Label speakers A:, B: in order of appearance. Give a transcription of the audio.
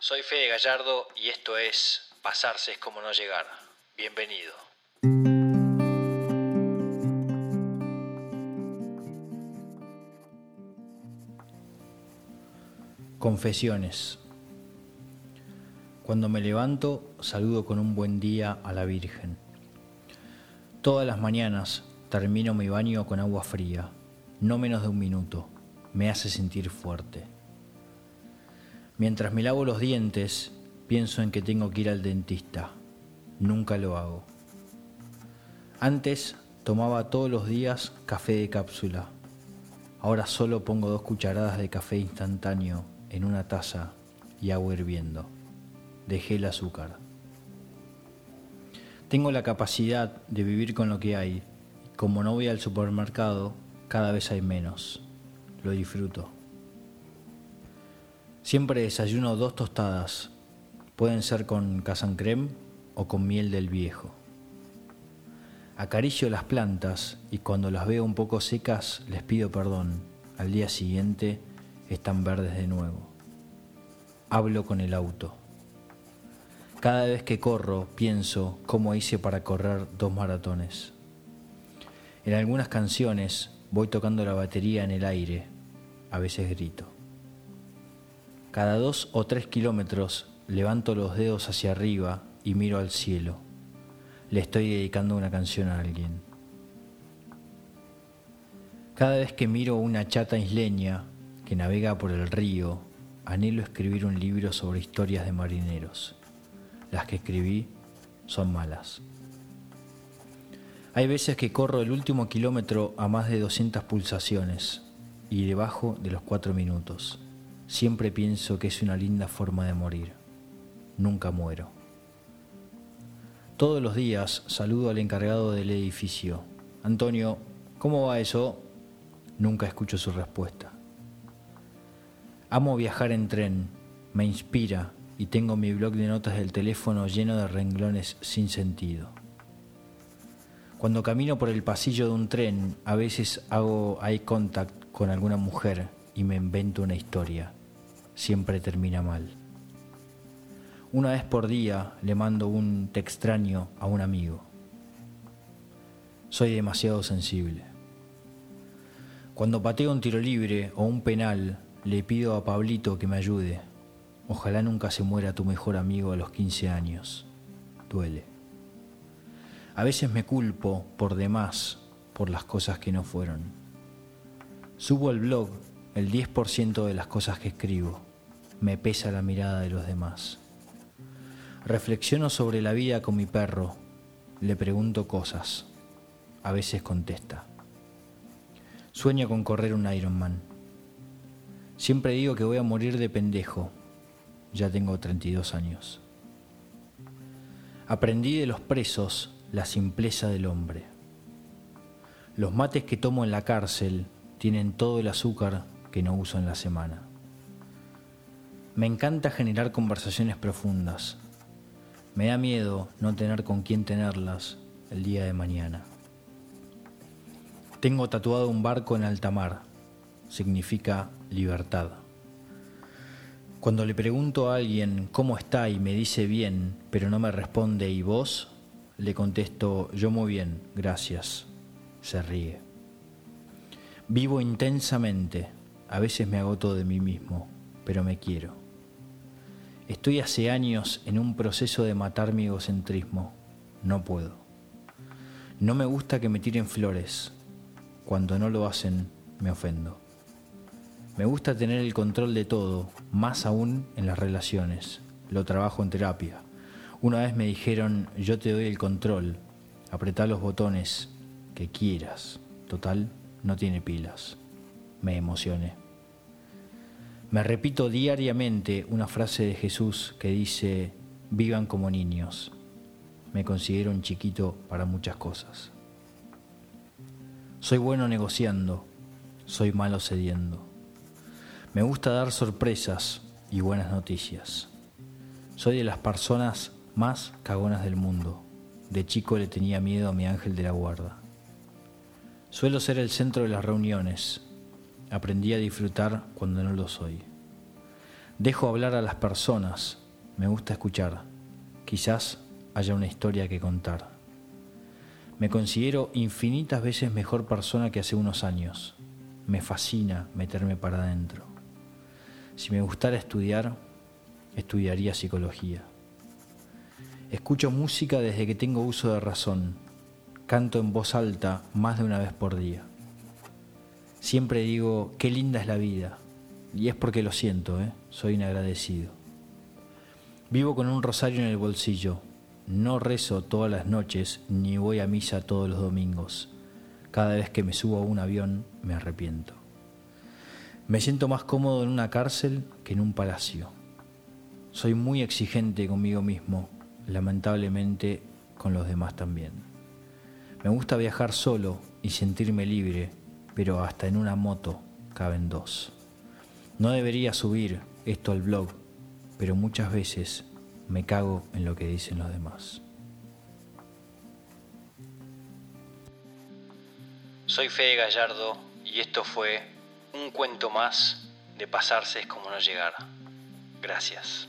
A: Soy Fede Gallardo y esto es Pasarse es como no llegar. Bienvenido. Confesiones. Cuando me levanto, saludo con un buen día a la Virgen. Todas las mañanas termino mi baño con agua fría, no menos de un minuto. Me hace sentir fuerte. Mientras me lavo los dientes, pienso en que tengo que ir al dentista. Nunca lo hago. Antes tomaba todos los días café de cápsula. Ahora solo pongo dos cucharadas de café instantáneo en una taza y agua hirviendo. Dejé el azúcar. Tengo la capacidad de vivir con lo que hay. Como no voy al supermercado, cada vez hay menos. Lo disfruto. Siempre desayuno dos tostadas. Pueden ser con casan creme o con miel del viejo. Acaricio las plantas y cuando las veo un poco secas les pido perdón. Al día siguiente están verdes de nuevo. Hablo con el auto. Cada vez que corro pienso cómo hice para correr dos maratones. En algunas canciones voy tocando la batería en el aire, a veces grito. Cada dos o tres kilómetros levanto los dedos hacia arriba y miro al cielo. Le estoy dedicando una canción a alguien. Cada vez que miro una chata isleña que navega por el río, anhelo escribir un libro sobre historias de marineros. Las que escribí son malas. Hay veces que corro el último kilómetro a más de 200 pulsaciones y debajo de los cuatro minutos. Siempre pienso que es una linda forma de morir. Nunca muero. Todos los días saludo al encargado del edificio. Antonio, ¿cómo va eso? Nunca escucho su respuesta. Amo viajar en tren, me inspira y tengo mi blog de notas del teléfono lleno de renglones sin sentido. Cuando camino por el pasillo de un tren, a veces hago eye contact con alguna mujer y me invento una historia siempre termina mal. Una vez por día le mando un te extraño a un amigo. Soy demasiado sensible. Cuando pateo un tiro libre o un penal, le pido a Pablito que me ayude. Ojalá nunca se muera tu mejor amigo a los 15 años. Duele. A veces me culpo por demás por las cosas que no fueron. Subo al blog el 10% de las cosas que escribo me pesa la mirada de los demás. Reflexiono sobre la vida con mi perro, le pregunto cosas, a veces contesta. Sueño con correr un Ironman. Siempre digo que voy a morir de pendejo, ya tengo 32 años. Aprendí de los presos la simpleza del hombre. Los mates que tomo en la cárcel tienen todo el azúcar que no uso en la semana. Me encanta generar conversaciones profundas. Me da miedo no tener con quién tenerlas el día de mañana. Tengo tatuado un barco en alta mar. Significa libertad. Cuando le pregunto a alguien cómo está y me dice bien, pero no me responde ¿y vos? Le contesto yo muy bien, gracias. Se ríe. Vivo intensamente. A veces me agoto de mí mismo, pero me quiero. Estoy hace años en un proceso de matar mi egocentrismo. No puedo. No me gusta que me tiren flores. Cuando no lo hacen, me ofendo. Me gusta tener el control de todo, más aún en las relaciones. Lo trabajo en terapia. Una vez me dijeron, yo te doy el control, apretá los botones que quieras. Total, no tiene pilas. Me emocioné. Me repito diariamente una frase de Jesús que dice, vivan como niños. Me considero un chiquito para muchas cosas. Soy bueno negociando, soy malo cediendo. Me gusta dar sorpresas y buenas noticias. Soy de las personas más cagonas del mundo. De chico le tenía miedo a mi ángel de la guarda. Suelo ser el centro de las reuniones, Aprendí a disfrutar cuando no lo soy. Dejo hablar a las personas, me gusta escuchar. Quizás haya una historia que contar. Me considero infinitas veces mejor persona que hace unos años. Me fascina meterme para adentro. Si me gustara estudiar, estudiaría psicología. Escucho música desde que tengo uso de razón. Canto en voz alta más de una vez por día. Siempre digo, qué linda es la vida. Y es porque lo siento, ¿eh? soy inagradecido. Vivo con un rosario en el bolsillo. No rezo todas las noches ni voy a misa todos los domingos. Cada vez que me subo a un avión me arrepiento. Me siento más cómodo en una cárcel que en un palacio. Soy muy exigente conmigo mismo, lamentablemente con los demás también. Me gusta viajar solo y sentirme libre, pero hasta en una moto caben dos. No debería subir esto al blog, pero muchas veces me cago en lo que dicen los demás. Soy Fede Gallardo y esto fue un cuento más de pasarse es como no llegar. Gracias.